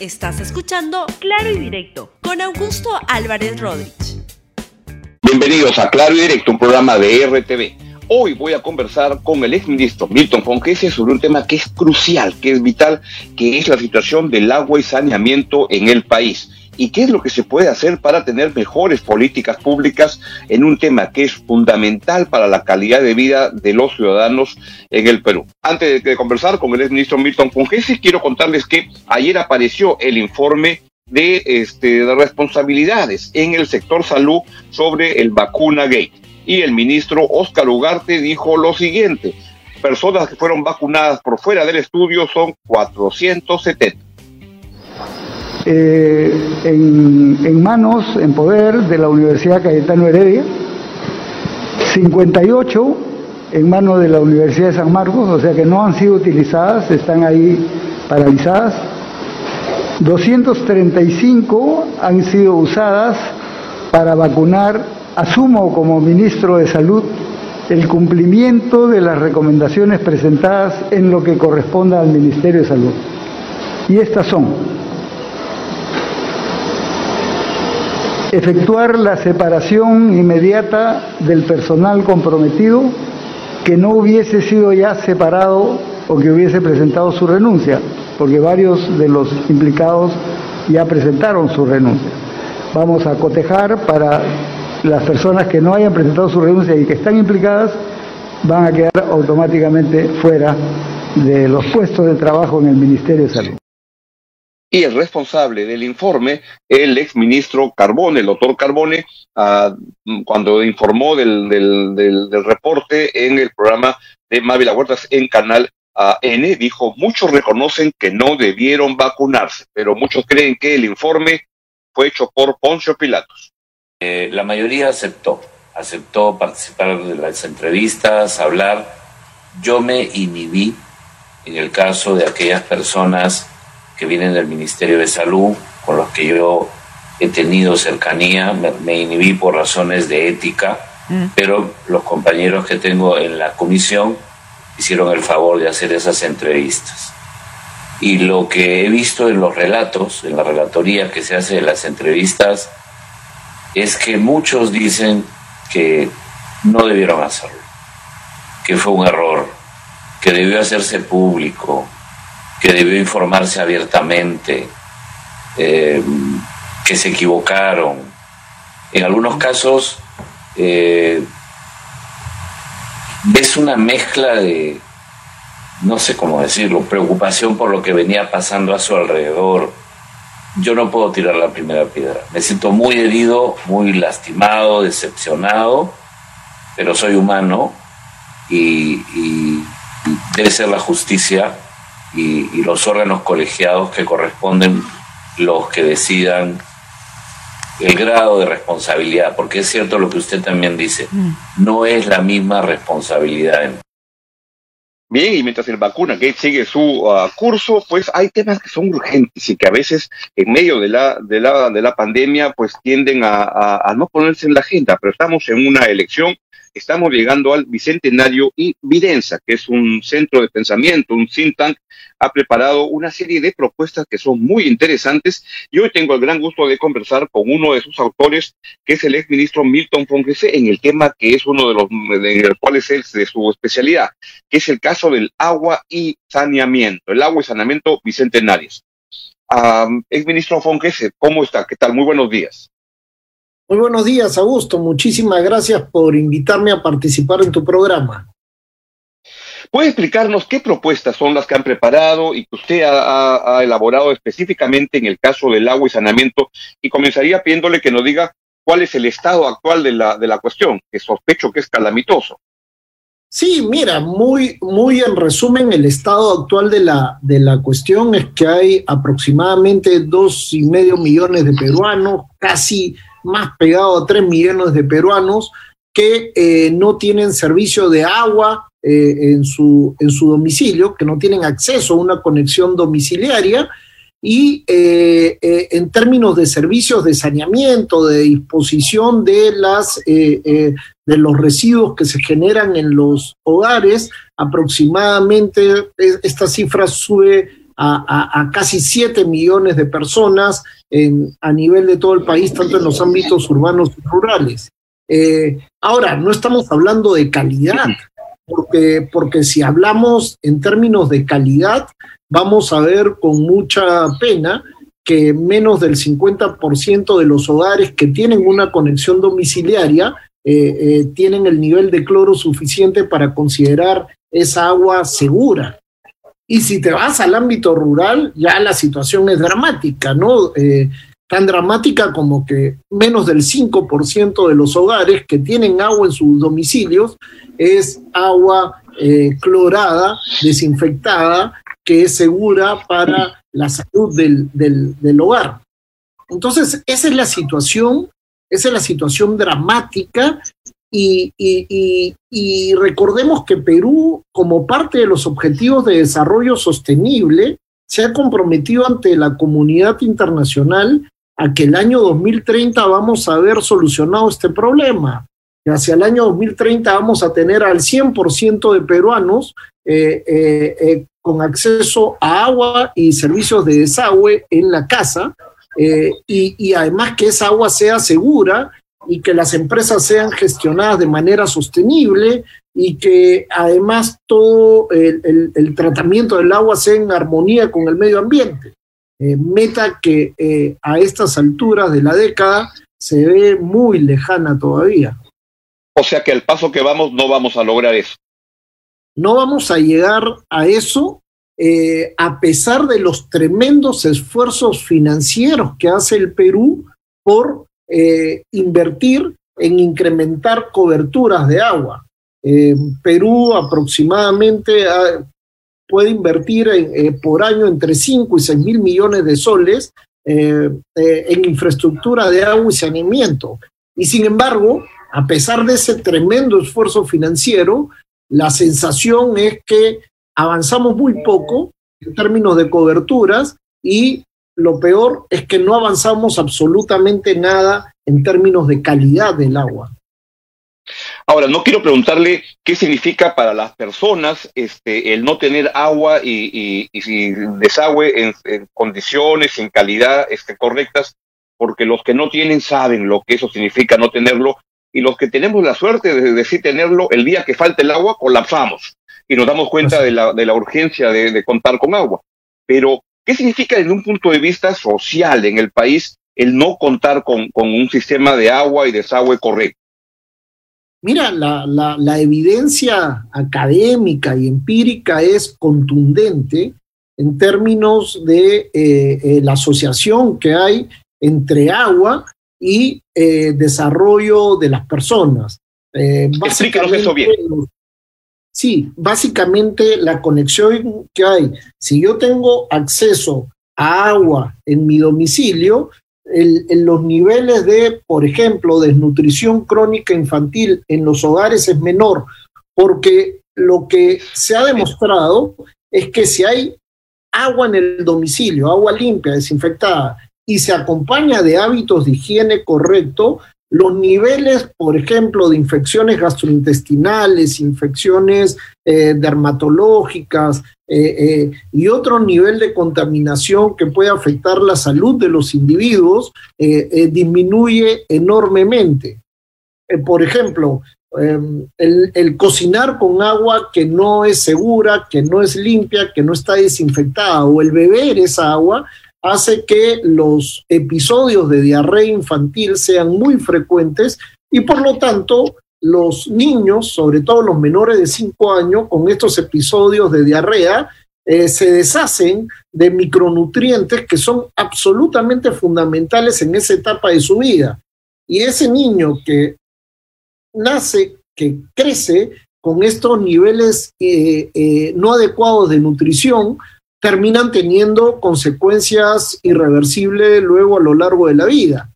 Estás escuchando Claro y Directo con Augusto Álvarez Rodríguez. Bienvenidos a Claro y Directo, un programa de RTV. Hoy voy a conversar con el exministro Milton Fonquese sobre un tema que es crucial, que es vital, que es la situación del agua y saneamiento en el país y qué es lo que se puede hacer para tener mejores políticas públicas en un tema que es fundamental para la calidad de vida de los ciudadanos en el Perú. Antes de conversar con el ministro Milton Fungesi, quiero contarles que ayer apareció el informe de, este, de responsabilidades en el sector salud sobre el vacuna gate. Y el ministro Oscar Ugarte dijo lo siguiente, personas que fueron vacunadas por fuera del estudio son 470 eh, en, manos, en poder de la Universidad Cayetano Heredia, 58 en manos de la Universidad de San Marcos, o sea que no han sido utilizadas, están ahí paralizadas. 235 han sido usadas para vacunar, asumo como ministro de Salud, el cumplimiento de las recomendaciones presentadas en lo que corresponda al Ministerio de Salud. Y estas son efectuar la separación inmediata del personal comprometido que no hubiese sido ya separado o que hubiese presentado su renuncia, porque varios de los implicados ya presentaron su renuncia. Vamos a cotejar para las personas que no hayan presentado su renuncia y que están implicadas, van a quedar automáticamente fuera de los puestos de trabajo en el Ministerio de Salud y el responsable del informe, el exministro Carbone, el doctor Carbone, ah, cuando informó del, del, reporte en el programa de Mávila Huertas en Canal N, dijo, muchos reconocen que no debieron vacunarse, pero muchos creen que el informe fue hecho por Poncio Pilatos. Eh, la mayoría aceptó, aceptó participar de las entrevistas, hablar. Yo me inhibí en el caso de aquellas personas que vienen del Ministerio de Salud, con los que yo he tenido cercanía, me, inhibí por razones de ética, mm. pero los compañeros que tengo en la comisión hicieron el favor de hacer esas entrevistas. Y lo que he visto en los relatos, en la relatoría que se hace de las entrevistas, es que muchos dicen que no debieron hacerlo, que fue un error, que debió hacerse público, que debió informarse abiertamente, eh, que se equivocaron. En algunos casos eh, ves una mezcla de, no sé cómo decirlo, preocupación por lo que venía pasando a su alrededor. Yo no puedo tirar la primera piedra. Me siento muy herido, muy lastimado, decepcionado, pero soy humano y debe ser la justicia y, los órganos colegiados que corresponden los que decidan el grado de responsabilidad, porque es cierto lo que usted también dice, mm. no es la misma responsabilidad. Bien, y mientras el vacuna que sigue su uh, curso, pues hay temas que son urgentes y que a veces en medio de la, de la, de la pandemia pues tienden a no ponerse en la agenda, pero estamos en una elección estamos llegando al Bicentenario y Videnza, que es un centro de pensamiento, un think tank, ha preparado una serie de propuestas que son muy interesantes y hoy tengo el gran gusto de conversar con uno de sus autores, que es el exministro Milton Fonquese, en el tema que es uno de los en el cual es de su especialidad, que es el caso del agua y saneamiento, el agua y saneamiento bicentenarios. Um, exministro Fonquese, ¿cómo está? ¿Qué tal? Muy buenos días. Muy buenos días, Augusto. Muchísimas gracias por invitarme a participar en tu programa. ¿Puede explicarnos qué propuestas son las que han preparado y que usted ha, elaborado específicamente en el caso del agua y saneamiento? Y comenzaría pidiéndole que nos diga cuál es el estado actual de la, de la cuestión, que sospecho que es calamitoso. Sí, mira, muy, muy en resumen, el estado actual de la, de la cuestión es que hay aproximadamente dos y medio millones de peruanos, casi más pegado a 3 millones de peruanos que eh, no tienen servicio de agua eh, en, su, en su domicilio, que no tienen acceso a una conexión domiciliaria. Y eh, en términos de servicios de saneamiento, de disposición de, las, de los residuos que se generan en los hogares, aproximadamente esta cifra sube a, casi 7 millones de personas a nivel de todo el país, tanto en los ámbitos urbanos y rurales. Eh, ahora, no estamos hablando de calidad, porque, porque si hablamos en términos de calidad, vamos a ver con mucha pena que menos del 50% de los hogares que tienen una conexión domiciliaria eh, eh, tienen el nivel de cloro suficiente para considerar esa agua segura. Y si te vas al ámbito rural, ya la situación es dramática, ¿no? Eh, tan dramática como que menos del 5% de los hogares que tienen agua en sus domicilios es agua clorada, desinfectada, que es segura para la salud del, del, hogar. Entonces, esa es la situación, esa es la situación dramática y, y, recordemos que Perú, como parte de los objetivos de desarrollo sostenible, se ha comprometido ante la comunidad internacional a que el año 2030 vamos a haber solucionado este problema. Que hacia el año 2030 vamos a tener al 100% de peruanos eh, eh, eh, con acceso a agua y servicios de desagüe en la casa y, y además que esa agua sea segura y que las empresas sean gestionadas de manera sostenible y que además todo el, tratamiento del agua sea en armonía con el medio ambiente. Eh, meta que eh, a estas alturas de la década se ve muy lejana todavía. O sea que al paso que vamos no vamos a lograr eso. No vamos a llegar a eso eh, a pesar de los tremendos esfuerzos financieros que hace el Perú por eh, invertir en incrementar coberturas de agua. Eh, Perú aproximadamente ah, puede invertir eh, por año entre 5 y 6 mil millones de soles en infraestructura de agua y saneamiento. Y sin embargo, a pesar de ese tremendo esfuerzo financiero, la sensación es que avanzamos muy poco en términos de coberturas y lo peor es que no avanzamos absolutamente nada en términos de calidad del agua. Ahora, no quiero preguntarle qué significa para las personas este, el no tener agua y, desagüe en, condiciones, en calidad este, correctas, porque los que no tienen saben lo que eso significa no tenerlo, y los que tenemos la suerte de, decir tenerlo, el día que falte el agua, colapsamos y nos damos cuenta de la, de la urgencia de, de contar con agua. Pero ¿Qué significa desde un punto de vista social en el país el no contar con, un sistema de agua y desagüe correcto? Mira, la, evidencia académica y empírica es contundente en términos de eh, eh, la asociación que hay entre agua y eh, desarrollo de las personas. Explícanos eso bien. Sí, básicamente la conexión que hay, si yo tengo acceso a agua en mi domicilio, en los niveles de, por ejemplo, desnutrición crónica infantil en los hogares es menor, porque lo que se ha demostrado es que si hay agua en el domicilio, agua limpia, desinfectada, y se acompaña de hábitos de higiene correcto, los niveles, por ejemplo, de infecciones gastrointestinales, infecciones eh, dermatológicas eh, eh, y otro nivel de contaminación que puede afectar la salud de los individuos disminuye enormemente. por ejemplo, em, el, el, cocinar con agua que no es segura, que no es limpia, que no está desinfectada, o el beber esa agua, hace que los episodios de diarrea infantil sean muy frecuentes y por lo tanto los niños, sobre todo los menores de 5 años, con estos episodios de diarrea, eh, se deshacen de micronutrientes que son absolutamente fundamentales en esa etapa de su vida. Y ese niño que nace, que crece con estos niveles eh, eh, no adecuados de nutrición, terminan teniendo consecuencias irreversibles luego a lo largo de la vida.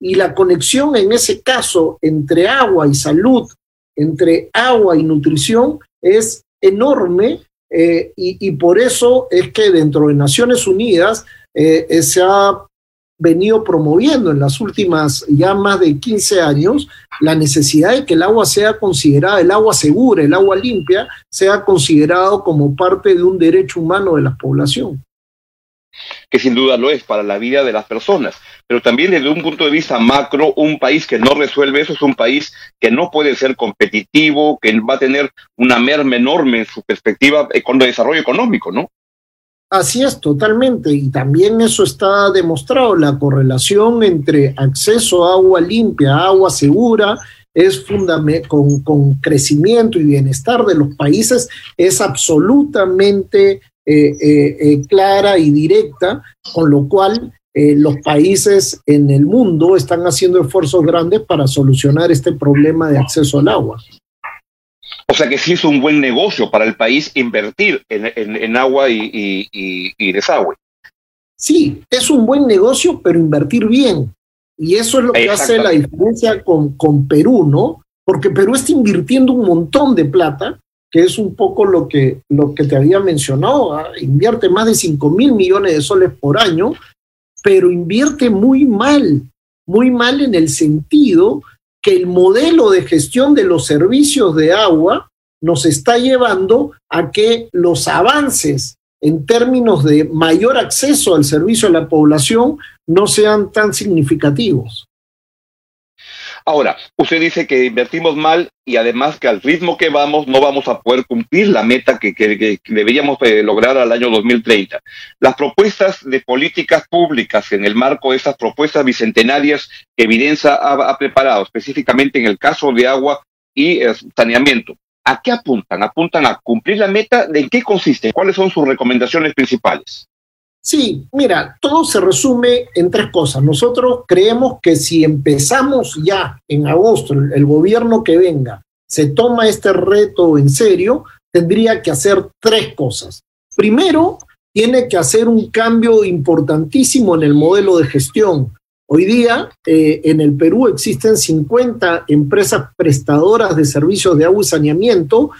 Y la conexión en ese caso entre agua y salud, entre agua y nutrición, es enorme eh, y, por eso es que dentro de Naciones Unidas eh, se ha venido promoviendo en las últimas ya más de 15 años la necesidad de que el agua sea considerada, el agua segura, el agua limpia, sea considerado como parte de un derecho humano de la población. que sin duda lo es para la vida de las personas, pero también desde un punto de vista macro, un país que no resuelve eso es un país que no puede ser competitivo, que va a tener una merma enorme en su perspectiva de desarrollo económico, ¿no? Así es, totalmente. Y también eso está demostrado, la correlación entre acceso a agua limpia, agua segura, es con, con, crecimiento y bienestar de los países, es absolutamente eh, eh, eh, clara y directa, con lo cual los países en el mundo están haciendo esfuerzos grandes para solucionar este problema de acceso al agua. O sea que sí es un buen negocio para el país invertir en, agua y, desagüe. Sí, es un buen negocio, pero invertir bien. Y eso es lo que hace la diferencia con, con Perú, ¿no? Porque Perú está invirtiendo un montón de plata, que es un poco lo que, lo que te había mencionado. ¿ah? Invierte más de 5 mil millones de soles por año, pero invierte muy mal, muy mal en el sentido que el modelo de gestión de los servicios de agua nos está llevando a que los avances en términos de mayor acceso al servicio a la población no sean tan significativos. Ahora, usted dice que invertimos mal y además que al ritmo que vamos no vamos a poder cumplir la meta que, deberíamos eh, lograr al año 2030. Las propuestas de políticas públicas en el marco de esas propuestas bicentenarias que Evidencia ha, preparado, específicamente en el caso de agua y eh, saneamiento, ¿a qué apuntan? ¿Apuntan a cumplir la meta? ¿De qué consiste? ¿Cuáles son sus recomendaciones principales? Sí, mira, todo se resume en tres cosas. Nosotros creemos que si empezamos ya en agosto, el, gobierno que venga se toma este reto en serio, tendría que hacer tres cosas. Primero, tiene que hacer un cambio importantísimo en el modelo de gestión. Hoy día eh, en el Perú existen 50 empresas prestadoras de servicios de agua y saneamiento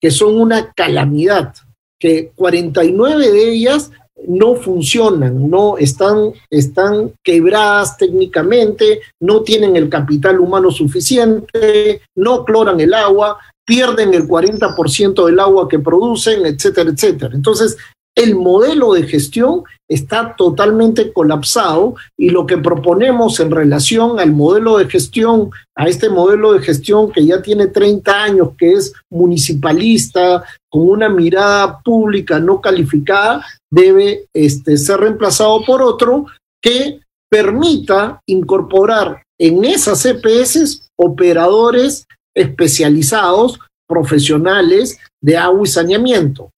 que son una calamidad, que 49 de ellas no funcionan, no están, están quebradas técnicamente, no tienen el capital humano suficiente, no cloran el agua, pierden el 40% del agua que producen, etcétera, etcétera. Entonces, el modelo de gestión está totalmente colapsado y lo que proponemos en relación al modelo de gestión, a este modelo de gestión que ya tiene 30 años, que es municipalista, con una mirada pública no calificada, debe este, ser reemplazado por otro que permita incorporar en esas EPS operadores especializados, profesionales de agua y saneamiento.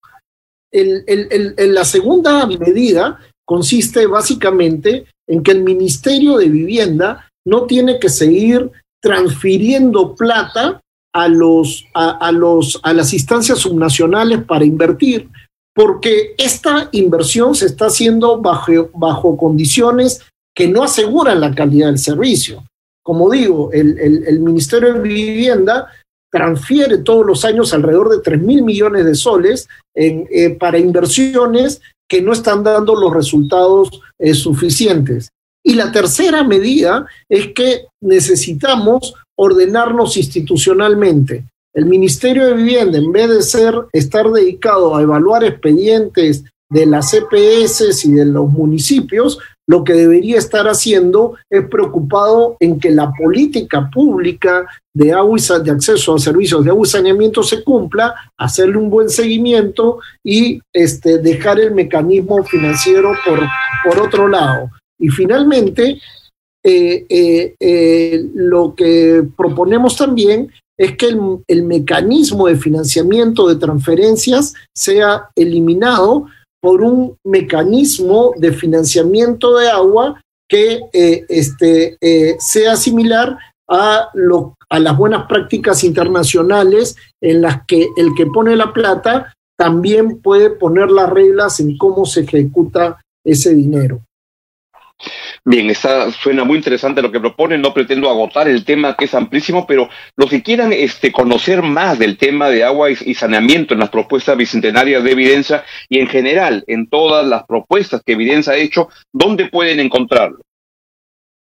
La segunda medida consiste básicamente en que el Ministerio de Vivienda no tiene que seguir transfiriendo plata a, los, a, los, a las instancias subnacionales para invertir, porque esta inversión se está haciendo bajo, condiciones que no aseguran la calidad del servicio. Como digo, el, Ministerio de Vivienda transfiere todos los años alrededor de 3 mil millones de soles eh, para inversiones que no están dando los resultados eh, suficientes. Y la tercera medida es que necesitamos ordenarnos institucionalmente. El Ministerio de Vivienda, en vez de ser, estar dedicado a evaluar expedientes de las CPS y de los municipios, lo que debería estar haciendo es preocupado en que la política pública de, agua de acceso a servicios de agua y saneamiento se cumpla, hacerle un buen seguimiento y este, dejar el mecanismo financiero por, por otro lado. Y finalmente, eh, eh, eh, lo que proponemos también es que el, mecanismo de financiamiento de transferencias sea eliminado por un mecanismo de financiamiento de agua que eh, este, eh, sea similar a, lo, a las buenas prácticas internacionales en las que el que pone la plata también puede poner las reglas en cómo se ejecuta ese dinero. Bien, está, suena muy interesante lo que proponen. No pretendo agotar el tema que es amplísimo, pero los que quieran este, conocer más del tema de agua y, saneamiento en las propuestas bicentenarias de Evidencia y en general en todas las propuestas que Evidencia ha hecho, ¿dónde pueden encontrarlo?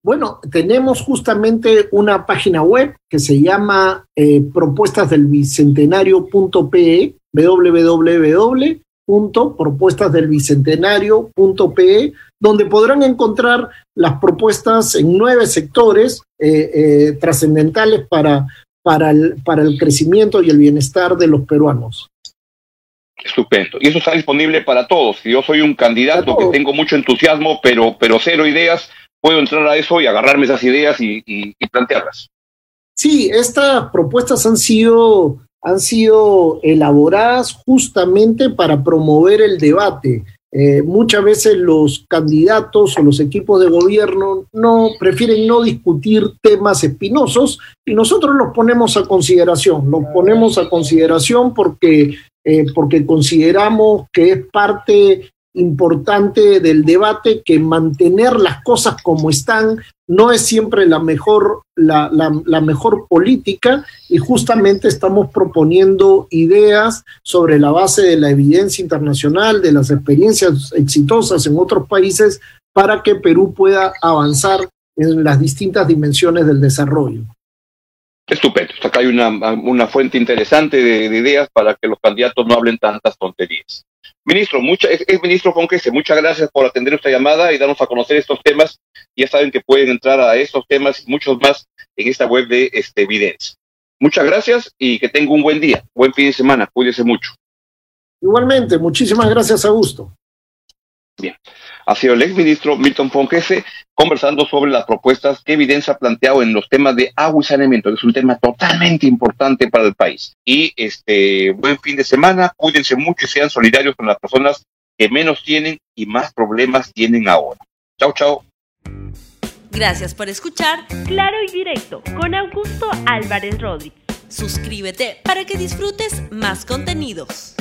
Bueno, tenemos justamente una página web que se llama eh, propuestasdelbicentenario.pe, www www.propuestasdelbicentenario.pe, donde podrán encontrar las propuestas en nueve sectores eh, eh, trascendentales para, para, el, para el crecimiento y el bienestar de los peruanos. Estupendo. Y eso está disponible para todos. Si yo soy un candidato que tengo mucho entusiasmo, pero, pero cero ideas, puedo entrar a eso y agarrarme esas ideas y, y plantearlas. Sí, estas propuestas han sido, han sido elaboradas justamente para promover el debate. Eh, muchas veces los candidatos o los equipos de gobierno no prefieren no discutir temas espinosos y nosotros los ponemos a consideración. Los ponemos a consideración porque, eh, porque consideramos que es parte importante del debate que mantener las cosas como están no es siempre la mejor, la, la, mejor política y justamente estamos proponiendo ideas sobre la base de la evidencia internacional, de las experiencias exitosas en otros países para que Perú pueda avanzar en las distintas dimensiones del desarrollo. Estupendo. Acá hay una, una fuente interesante de, de ideas para que los candidatos no hablen tantas tonterías. Ministro, mucha, es, ministro Fonquese, muchas gracias por atender esta llamada y darnos a conocer estos temas. Ya saben que pueden entrar a estos temas y muchos más en esta web de este, Evidencia. Muchas gracias y que tenga un buen día, buen fin de semana, cuídese mucho. Igualmente, muchísimas gracias, Augusto. Bien, ha sido el exministro Milton Fonquese conversando sobre las propuestas que Evidencia ha planteado en los temas de agua y saneamiento, que es un tema totalmente importante para el país. Y este buen fin de semana, cuídense mucho y sean solidarios con las personas que menos tienen y más problemas tienen ahora. Chao, chao. Gracias por escuchar Claro y Directo con Augusto Álvarez Rodríguez. Suscríbete para que disfrutes más contenidos.